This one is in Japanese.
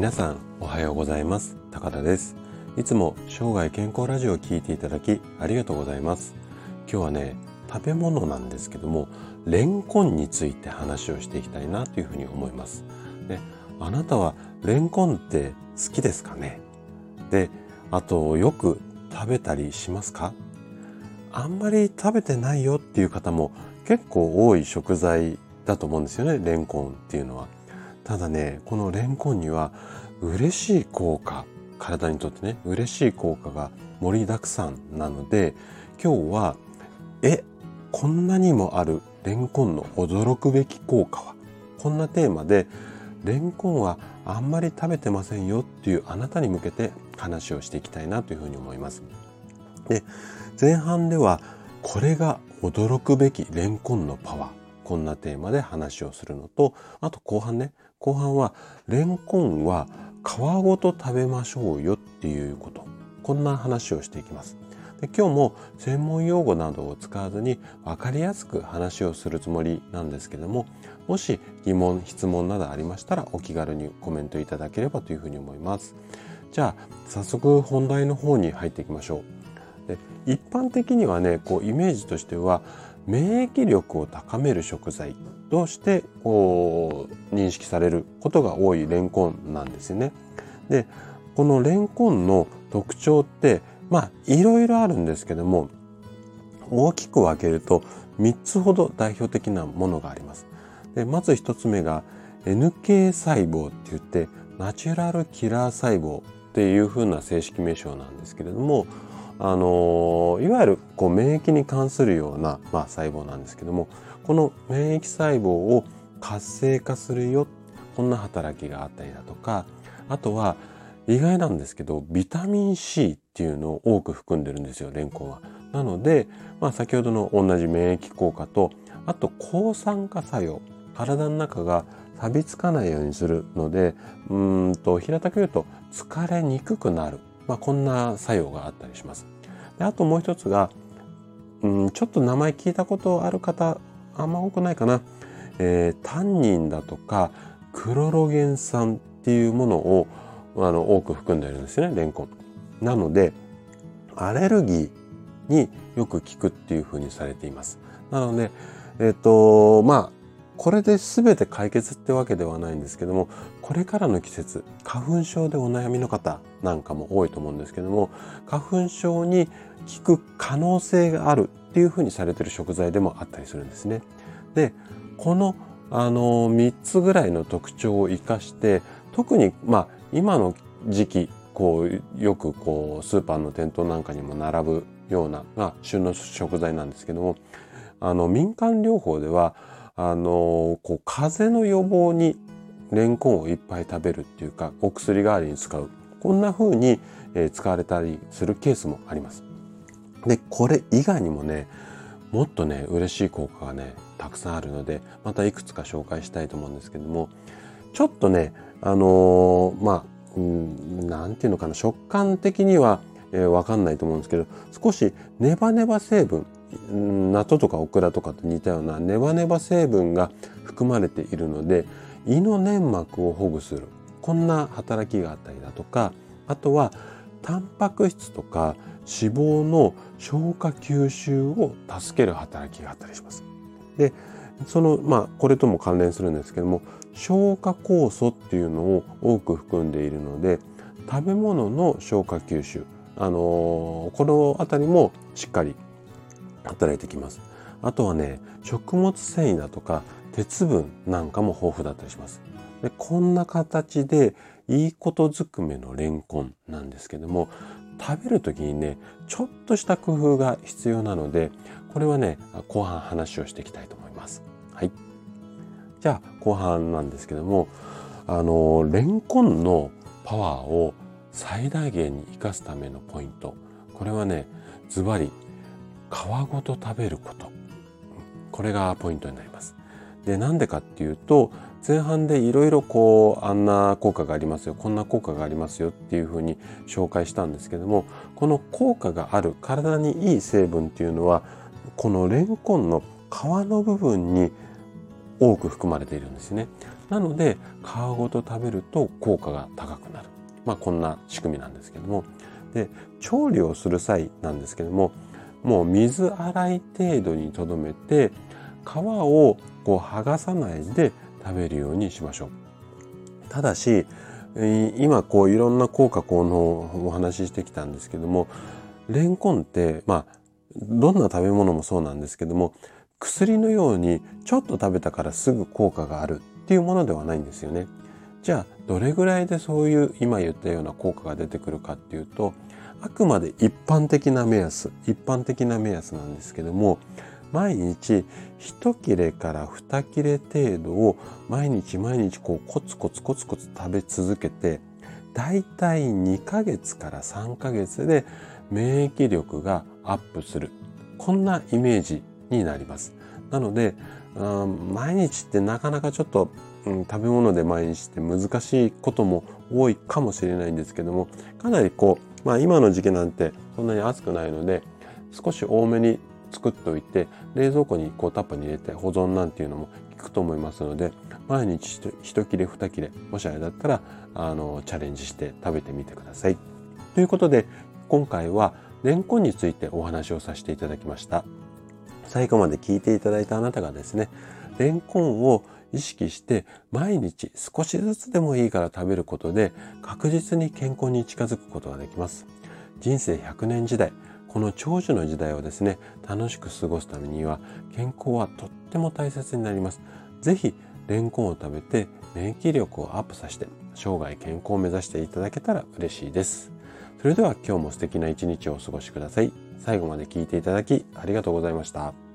皆さんおはようございます。高田です。いつも生涯健康ラジオを聞いていただきありがとうございます。今日はね食べ物なんですけどもレンコンについて話をしていきたいなというふうに思います。であなたはレンコンって好きですかね？であとよく食べたりしますか？あんまり食べてないよっていう方も結構多い食材だと思うんですよねレンコンっていうのは。ただねこのレンコンには嬉しい効果体にとってね嬉しい効果が盛りだくさんなので今日はえこんなにもあるレンコンの驚くべき効果はこんなテーマでレンコンはあんまり食べてませんよっていうあなたに向けて話をしていきたいなというふうに思います。で前半ではこれが驚くべきレンコンのパワーこんなテーマで話をするのとあと後半ね後半はレンコンは皮ごと食べましょうよっていうこと。こんな話をしていきます。で今日も専門用語などを使わずに分かりやすく話をするつもりなんですけどももし疑問質問などありましたらお気軽にコメントいただければというふうに思います。じゃあ早速本題の方に入っていきましょう。で一般的にはねこうイメージとしては免疫力を高める食材としてこう認識されることが多いレンコンなんですよね。でこのレンコンの特徴ってまあいろいろあるんですけども大きく分けると3つほど代表的なものがあります。でまず1つ目が NK 細胞って言ってナチュラルキラー細胞っていう風な正式名称なんですけれどもあのいわゆるこう免疫に関するような、まあ、細胞なんですけどもこの免疫細胞を活性化するよこんな働きがあったりだとかあとは意外なんですけどビタミン C っていうのを多く含んでるんですよレンコンは。なので、まあ、先ほどの同じ免疫効果とあと抗酸化作用体の中が錆びつかないようにするのでうんと平たく言うと疲れにくくなるまあ、こんな作用があったりします。であともう一つが、うん、ちょっと名前聞いたことある方あんま多くないかな、えー、タンニンだとかクロロゲン酸っていうものをあの多く含んでいるんですよねレンコン。なのでアレルギーによく効くっていうふうにされています。なのでえっ、とまあこれで全て解決ってわけではないんですけどもこれからの季節花粉症でお悩みの方なんかも多いと思うんですけども花粉症に効く可能性があるっていうふうにされてる食材でもあったりするんですね。でこのあの3つぐらいの特徴を生かして特にまあ今の時期こうよくこうスーパーの店頭なんかにも並ぶような、まあ、旬の食材なんですけどもあの民間療法ではあのこう風邪の予防にレンコンをいっぱい食べるっていうかお薬代わりに使うこんな風に、え使われたりするケースもあります。でこれ以外にもねもっとね嬉しい効果がねたくさんあるのでまたいくつか紹介したいと思うんですけどもちょっとねあのー、まあ何て言うのかな食感的には、えー、分かんないと思うんですけど少しネバネバ成分納豆とかオクラとかと似たようなネバネバ成分が含まれているので胃の粘膜を保護するこんな働きがあったりだとかあとはタンパク質とか脂肪の消化吸収を助ける働きがあったりします。でそのまあこれとも関連するんですけども消化酵素っていうのを多く含んでいるので食べ物の消化吸収あのー、この辺りもしっかり働いてきます。あとはね、食物繊維だとか鉄分なんかも豊富だったりします。でこんな形でいいことずくめのレンコンなんですけども食べる時にねちょっとした工夫が必要なのでこれはね後半話をしていきたいと思います。はい。じゃあ後半なんですけどもあのレンコンのパワーを最大限に生かすためのポイントこれはねズバリ皮ごと食べること。これがポイントになります。で、なんでかっていうと、前半でいろいろこう、あんな効果がありますよ、こんな効果がありますよっていうふうに紹介したんですけども、この効果がある体にいい成分っていうのは、このレンコンの皮の部分に多く含まれているんですね。なので皮ごと食べると効果が高くなる。まあこんな仕組みなんですけども。で、調理をする際なんですけども、もう水洗い程度にとどめて、皮をこう剥がさないで食べるようにしましょう。ただし、今こういろんな効果効能をお話ししてきたんですけども、レンコンって、まあ、どんな食べ物もそうなんですけども、薬のようにちょっと食べたからすぐ効果があるっていうものではないんですよね。じゃあ、どれぐらいでそういう今言ったような効果が出てくるかっていうと、あくまで一般的な目安、一般的な目安なんですけども、毎日一切れから二切れ程度を毎日毎日こうコツコツコツコツ食べ続けて、だいたい2ヶ月から3ヶ月で免疫力がアップする。こんなイメージになります。なので、毎日ってなかなかちょっと、うん、食べ物で毎日って難しいことも多いかもしれないんですけども、かなりこう、まあ今の時期なんてそんなに暑くないので、少し多めに作っておいて、冷蔵庫にこうタップに入れて保存なんていうのも効くと思いますので、毎日一切れ二切れ、もしあれだったら、あの、チャレンジして食べてみてください。ということで、今回はレンコンについてお話をさせていただきました。最後まで聞いていただいたあなたがですね、レンコンを意識して毎日少しずつでもいいから食べることで確実に健康に近づくことができます。人生100年時代、この長寿の時代をですね、楽しく過ごすためには健康はとっても大切になります。ぜひ、レンコンを食べて免疫力をアップさせて生涯健康を目指していただけたら嬉しいです。それでは今日も素敵な一日をお過ごしください。最後まで聞いていただきありがとうございました。